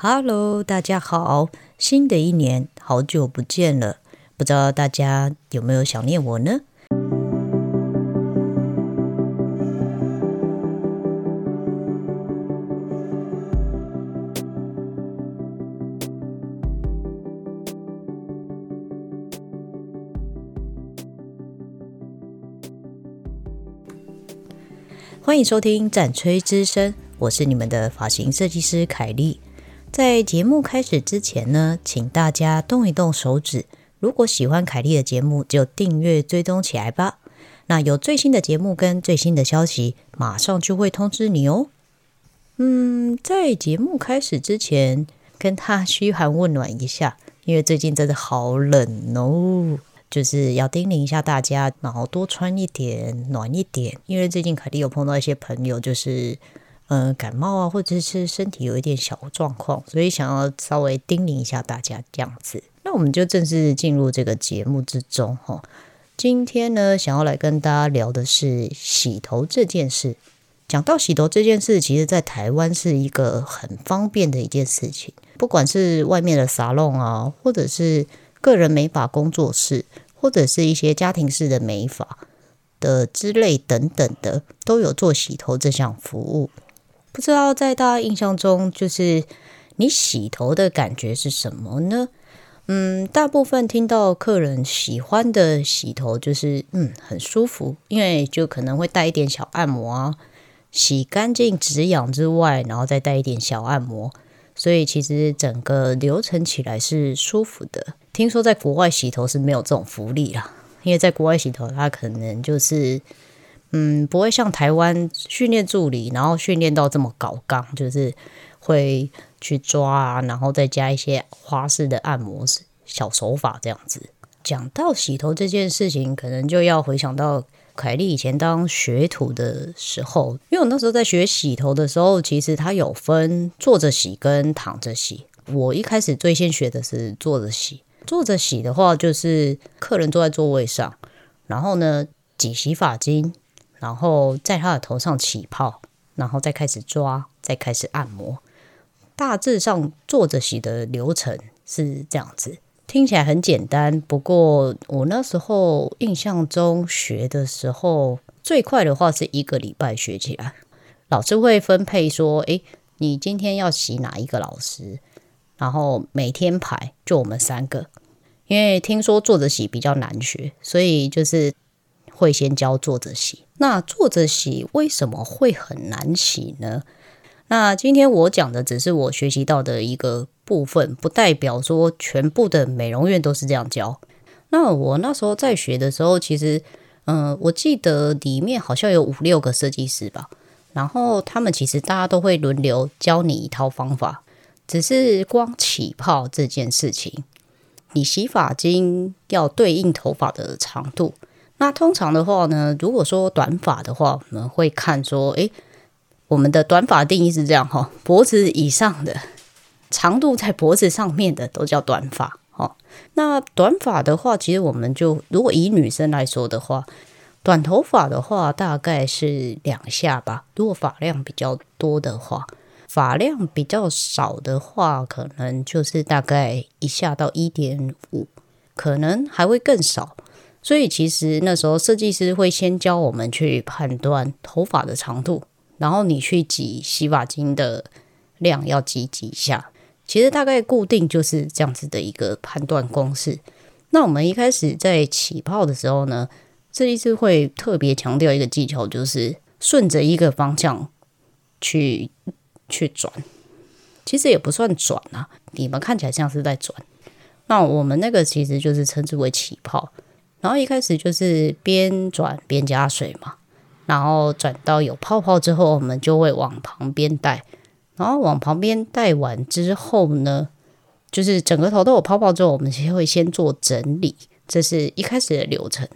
Hello，大家好，新的一年好久不见了，不知道大家有没有想念我呢？欢迎收听战吹之声，我是你们的发型设计师凯莉。在节目开始之前呢，请大家动一动手指。如果喜欢凯莉的节目，就订阅追踪起来吧。那有最新的节目跟最新的消息，马上就会通知你哦。嗯，在节目开始之前，跟他嘘寒问暖一下，因为最近真的好冷哦。就是要叮咛一下大家，然后多穿一点，暖一点。因为最近凯蒂有碰到一些朋友，就是嗯感冒啊，或者是身体有一点小状况，所以想要稍微叮咛一下大家这样子。那我们就正式进入这个节目之中哈。今天呢，想要来跟大家聊的是洗头这件事。讲到洗头这件事，其实在台湾是一个很方便的一件事情，不管是外面的沙龙啊，或者是。个人美发工作室，或者是一些家庭式的美发的之类等等的，都有做洗头这项服务。不知道在大家印象中，就是你洗头的感觉是什么呢？嗯，大部分听到客人喜欢的洗头，就是嗯很舒服，因为就可能会带一点小按摩啊，洗干净止痒之外，然后再带一点小按摩，所以其实整个流程起来是舒服的。听说在国外洗头是没有这种福利啦，因为在国外洗头，它可能就是，嗯，不会像台湾训练助理，然后训练到这么搞刚，就是会去抓啊，然后再加一些花式的按摩小手法这样子。讲到洗头这件事情，可能就要回想到凯莉以前当学徒的时候，因为我那时候在学洗头的时候，其实它有分坐着洗跟躺着洗。我一开始最先学的是坐着洗。坐着洗的话，就是客人坐在座位上，然后呢挤洗发精，然后在他的头上起泡，然后再开始抓，再开始按摩。大致上坐着洗的流程是这样子，听起来很简单。不过我那时候印象中学的时候，最快的话是一个礼拜学起来。老师会分配说：“诶，你今天要洗哪一个老师？”然后每天排，就我们三个。因为听说坐着洗比较难学，所以就是会先教坐着洗。那坐着洗为什么会很难洗呢？那今天我讲的只是我学习到的一个部分，不代表说全部的美容院都是这样教。那我那时候在学的时候，其实，嗯，我记得里面好像有五六个设计师吧，然后他们其实大家都会轮流教你一套方法，只是光起泡这件事情。你洗发精要对应头发的长度。那通常的话呢，如果说短发的话，我们会看说，诶，我们的短发定义是这样哈，脖子以上的长度在脖子上面的都叫短发。哈，那短发的话，其实我们就如果以女生来说的话，短头发的话大概是两下吧。如果发量比较多的话。发量比较少的话，可能就是大概一下到一点五，可能还会更少。所以其实那时候设计师会先教我们去判断头发的长度，然后你去挤洗发精的量要挤几下。其实大概固定就是这样子的一个判断公式。那我们一开始在起泡的时候呢，设计师会特别强调一个技巧，就是顺着一个方向去。去转，其实也不算转啊，你们看起来像是在转。那我们那个其实就是称之为起泡，然后一开始就是边转边加水嘛，然后转到有泡泡之后，我们就会往旁边带，然后往旁边带完之后呢，就是整个头都有泡泡之后，我们先会先做整理，这是一开始的流程。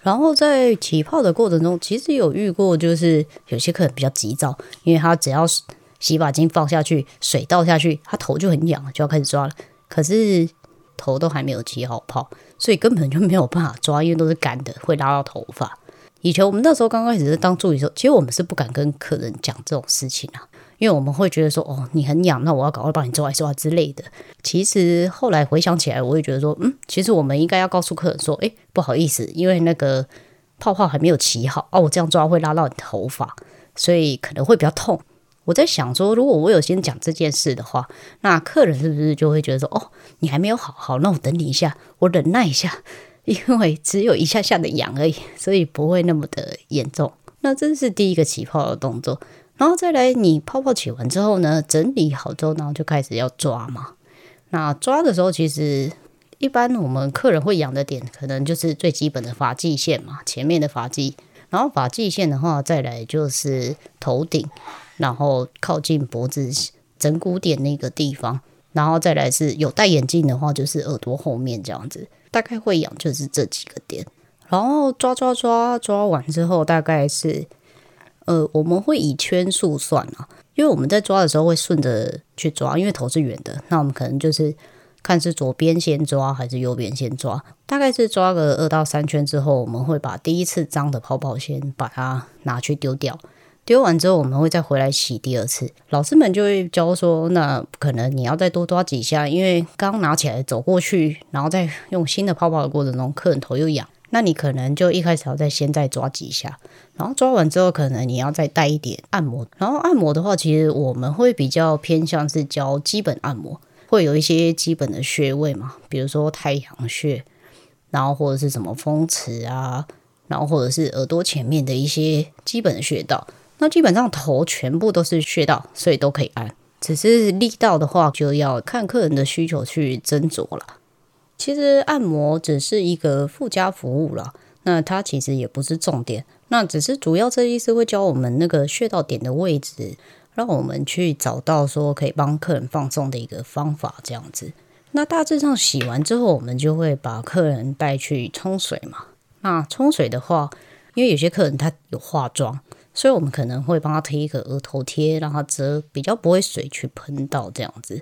然后在起泡的过程中，其实有遇过，就是有些客人比较急躁，因为他只要洗发精放下去，水倒下去，他头就很痒，就要开始抓了。可是头都还没有起好泡，所以根本就没有办法抓，因为都是干的，会拉到头发。以前我们那时候刚开始是当助理的时候，其实我们是不敢跟客人讲这种事情啊，因为我们会觉得说，哦，你很痒，那我要赶快帮你抓一抓之类的。其实后来回想起来，我会觉得说，嗯，其实我们应该要告诉客人说，诶，不好意思，因为那个泡泡还没有起好哦，我这样抓会拉到你头发，所以可能会比较痛。我在想说，如果我有先讲这件事的话，那客人是不是就会觉得说，哦，你还没有好好，那我等你一下，我忍耐一下，因为只有一下下的痒而已，所以不会那么的严重。那这是第一个起泡的动作。然后再来，你泡泡起完之后呢，整理好之后，然后就开始要抓嘛。那抓的时候，其实一般我们客人会痒的点，可能就是最基本的发际线嘛，前面的发际。然后发际线的话，再来就是头顶，然后靠近脖子枕骨点那个地方，然后再来是有戴眼镜的话，就是耳朵后面这样子。大概会痒就是这几个点。然后抓抓抓抓完之后，大概是。呃，我们会以圈数算啊，因为我们在抓的时候会顺着去抓，因为头是圆的，那我们可能就是看是左边先抓还是右边先抓，大概是抓个二到三圈之后，我们会把第一次脏的泡泡先把它拿去丢掉，丢完之后我们会再回来洗第二次。老师们就会教说，那可能你要再多抓几下，因为刚拿起来走过去，然后再用新的泡泡的过程中，客人头又痒。那你可能就一开始要再先再抓几下，然后抓完之后，可能你要再带一点按摩。然后按摩的话，其实我们会比较偏向是教基本按摩，会有一些基本的穴位嘛，比如说太阳穴，然后或者是什么风池啊，然后或者是耳朵前面的一些基本的穴道。那基本上头全部都是穴道，所以都可以按。只是力道的话，就要看客人的需求去斟酌了。其实按摩只是一个附加服务了，那它其实也不是重点。那只是主要设计师会教我们那个穴道点的位置，让我们去找到说可以帮客人放松的一个方法，这样子。那大致上洗完之后，我们就会把客人带去冲水嘛。那冲水的话，因为有些客人他有化妆，所以我们可能会帮他贴一个额头贴，让他遮，比较不会水去喷到这样子。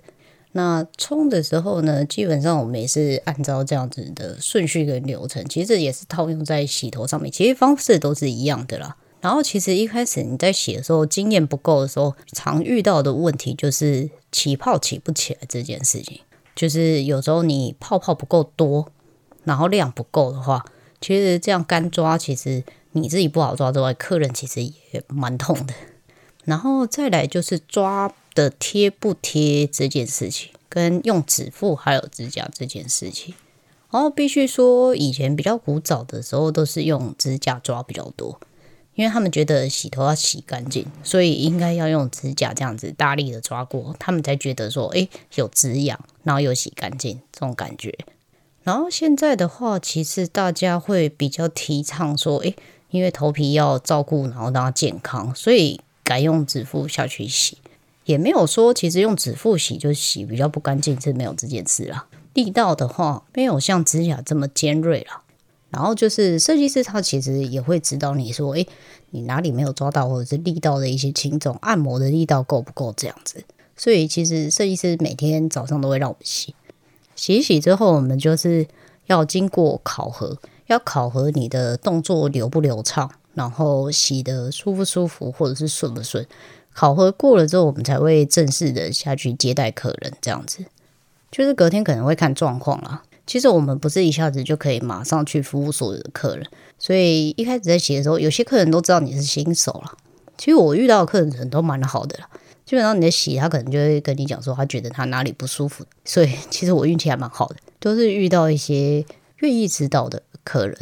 那冲的时候呢，基本上我们也是按照这样子的顺序跟流程，其实也是套用在洗头上面，其实方式都是一样的啦。然后其实一开始你在洗的时候，经验不够的时候，常遇到的问题就是起泡起不起来这件事情。就是有时候你泡泡不够多，然后量不够的话，其实这样干抓，其实你自己不好抓之外，客人其实也蛮痛的。然后再来就是抓。的贴不贴这件事情，跟用指腹还有指甲这件事情，然后必须说，以前比较古早的时候都是用指甲抓比较多，因为他们觉得洗头要洗干净，所以应该要用指甲这样子大力的抓过，他们才觉得说，诶有止痒，然后又洗干净这种感觉。然后现在的话，其实大家会比较提倡说，诶，因为头皮要照顾，然后让它健康，所以改用指腹下去洗。也没有说，其实用指腹洗就洗比较不干净，是没有这件事啦。力道的话，没有像指甲这么尖锐了。然后就是设计师他其实也会指导你说，诶，你哪里没有抓到，或者是力道的一些轻重，按摩的力道够不够这样子。所以其实设计师每天早上都会让我们洗，洗一洗之后，我们就是要经过考核，要考核你的动作流不流畅，然后洗的舒不舒服，或者是顺不顺。考核过了之后，我们才会正式的下去接待客人，这样子。就是隔天可能会看状况啦。其实我们不是一下子就可以马上去服务所有的客人，所以一开始在洗的时候，有些客人都知道你是新手了。其实我遇到的客人都蛮好的啦，基本上你的洗，他可能就会跟你讲说，他觉得他哪里不舒服。所以其实我运气还蛮好的，都是遇到一些愿意指导的客人。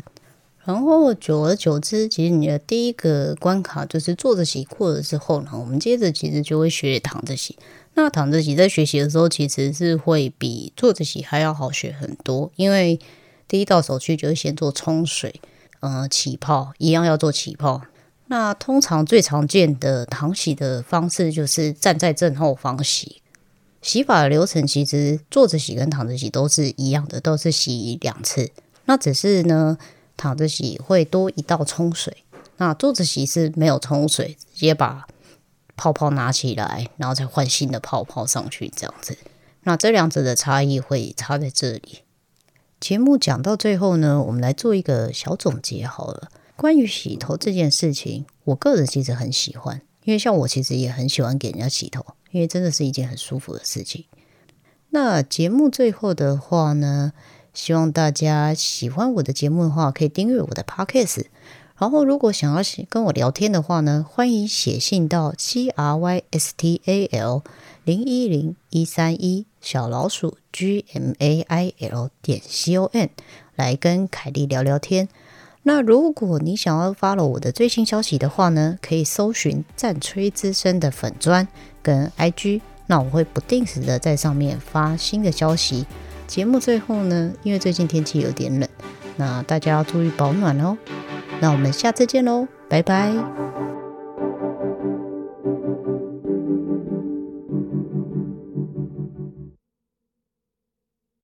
然后久而久之，其实你的第一个关卡就是坐着洗过了之后呢，我们接着其实就会学躺着洗。那躺着洗在学习的时候，其实是会比坐着洗还要好学很多，因为第一道手续就是先做冲水，呃，起泡一样要做起泡。那通常最常见的躺洗的方式就是站在正后方洗。洗法的流程其实坐着洗跟躺着洗都是一样的，都是洗两次。那只是呢。躺着洗会多一道冲水，那坐着洗是没有冲水，直接把泡泡拿起来，然后再换新的泡泡上去，这样子。那这两者的差异会差在这里。节目讲到最后呢，我们来做一个小总结好了。关于洗头这件事情，我个人其实很喜欢，因为像我其实也很喜欢给人家洗头，因为真的是一件很舒服的事情。那节目最后的话呢，希望大家喜欢我的节目的话，可以订阅我的 Podcast。然后，如果想要跟我聊天的话呢，欢迎写信到 c r y s t a l 零一零一三一小老鼠 g m a i l 点 c o n 来跟凯莉聊聊天。那如果你想要 follow 我的最新消息的话呢，可以搜寻战吹之声的粉砖跟 IG，那我会不定时的在上面发新的消息。节目最后呢，因为最近天气有点冷，那大家要注意保暖哦。那我们下次见喽，拜拜。